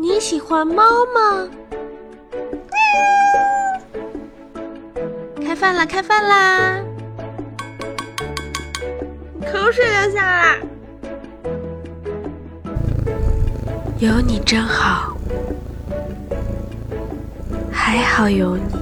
你喜欢猫吗？开饭啦！开饭啦！口水流下来。有你真好，还好有你。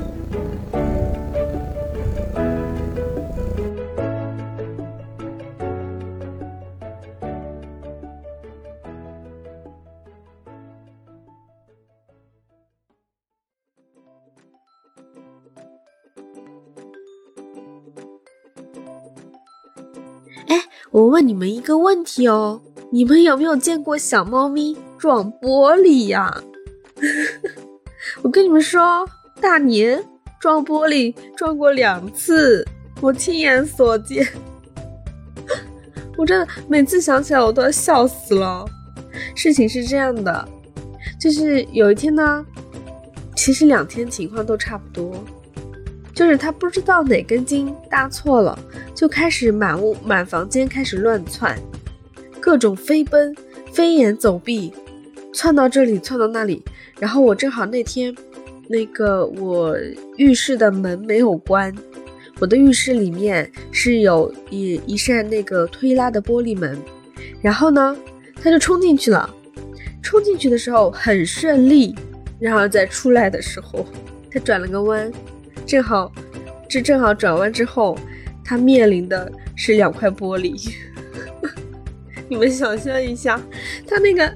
我问你们一个问题哦，你们有没有见过小猫咪撞玻璃呀？我跟你们说，大年撞玻璃撞过两次，我亲眼所见。我真的每次想起来我都要笑死了。事情是这样的，就是有一天呢，其实两天情况都差不多。就是他不知道哪根筋搭错了，就开始满屋满房间开始乱窜，各种飞奔、飞檐走壁，窜到这里窜到那里。然后我正好那天，那个我浴室的门没有关，我的浴室里面是有一一扇那个推拉的玻璃门，然后呢，他就冲进去了，冲进去的时候很顺利，然后在出来的时候，他转了个弯。正好，这正好转弯之后，他面临的是两块玻璃。你们想象一下，他那个，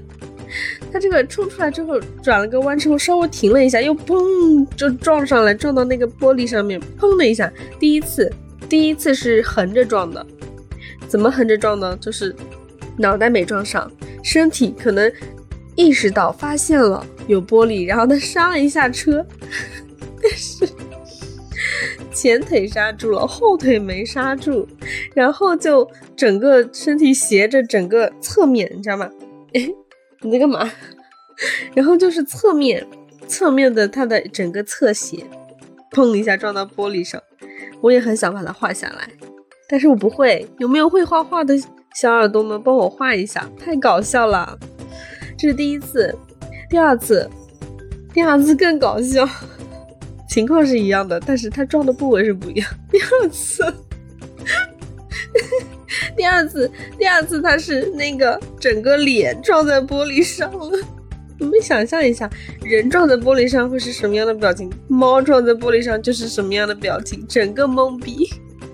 他这个冲出来之后，转了个弯之后，稍微停了一下，又砰就撞上来，撞到那个玻璃上面，砰的一下。第一次，第一次是横着撞的，怎么横着撞呢？就是脑袋没撞上，身体可能意识到发现了有玻璃，然后他刹了一下车，但是。前腿刹住了，后腿没刹住，然后就整个身体斜着，整个侧面，你知道吗？哎，你在干嘛？然后就是侧面，侧面的它的整个侧斜，砰一下撞到玻璃上。我也很想把它画下来，但是我不会。有没有会画画的小耳朵们帮我画一下？太搞笑了！这是第一次，第二次，第二次更搞笑。情况是一样的，但是他撞的部位是不一样。第二次，第二次，第二次他是那个整个脸撞在玻璃上了。你们想象一下，人撞在玻璃上会是什么样的表情？猫撞在玻璃上就是什么样的表情？整个懵逼，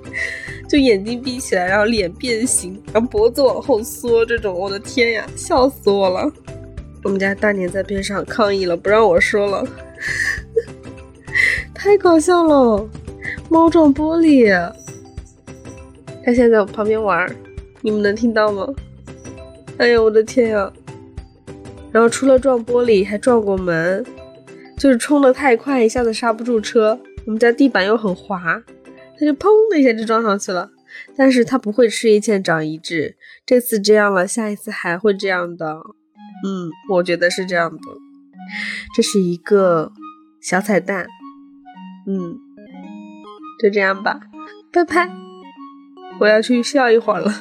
就眼睛闭起来，然后脸变形，然后脖子往后缩，这种，我的天呀，笑死我了！我们家大年在边上抗议了，不让我说了。太搞笑了，猫撞玻璃，它现在在我旁边玩，你们能听到吗？哎呀，我的天呀！然后除了撞玻璃，还撞过门，就是冲的太快，一下子刹不住车。我们家地板又很滑，它就砰的一下就撞上去了。但是它不会吃一堑长一智，这次这样了，下一次还会这样的。嗯，我觉得是这样的。这是一个小彩蛋。嗯，就这样吧，拜拜，我要去笑一会儿了。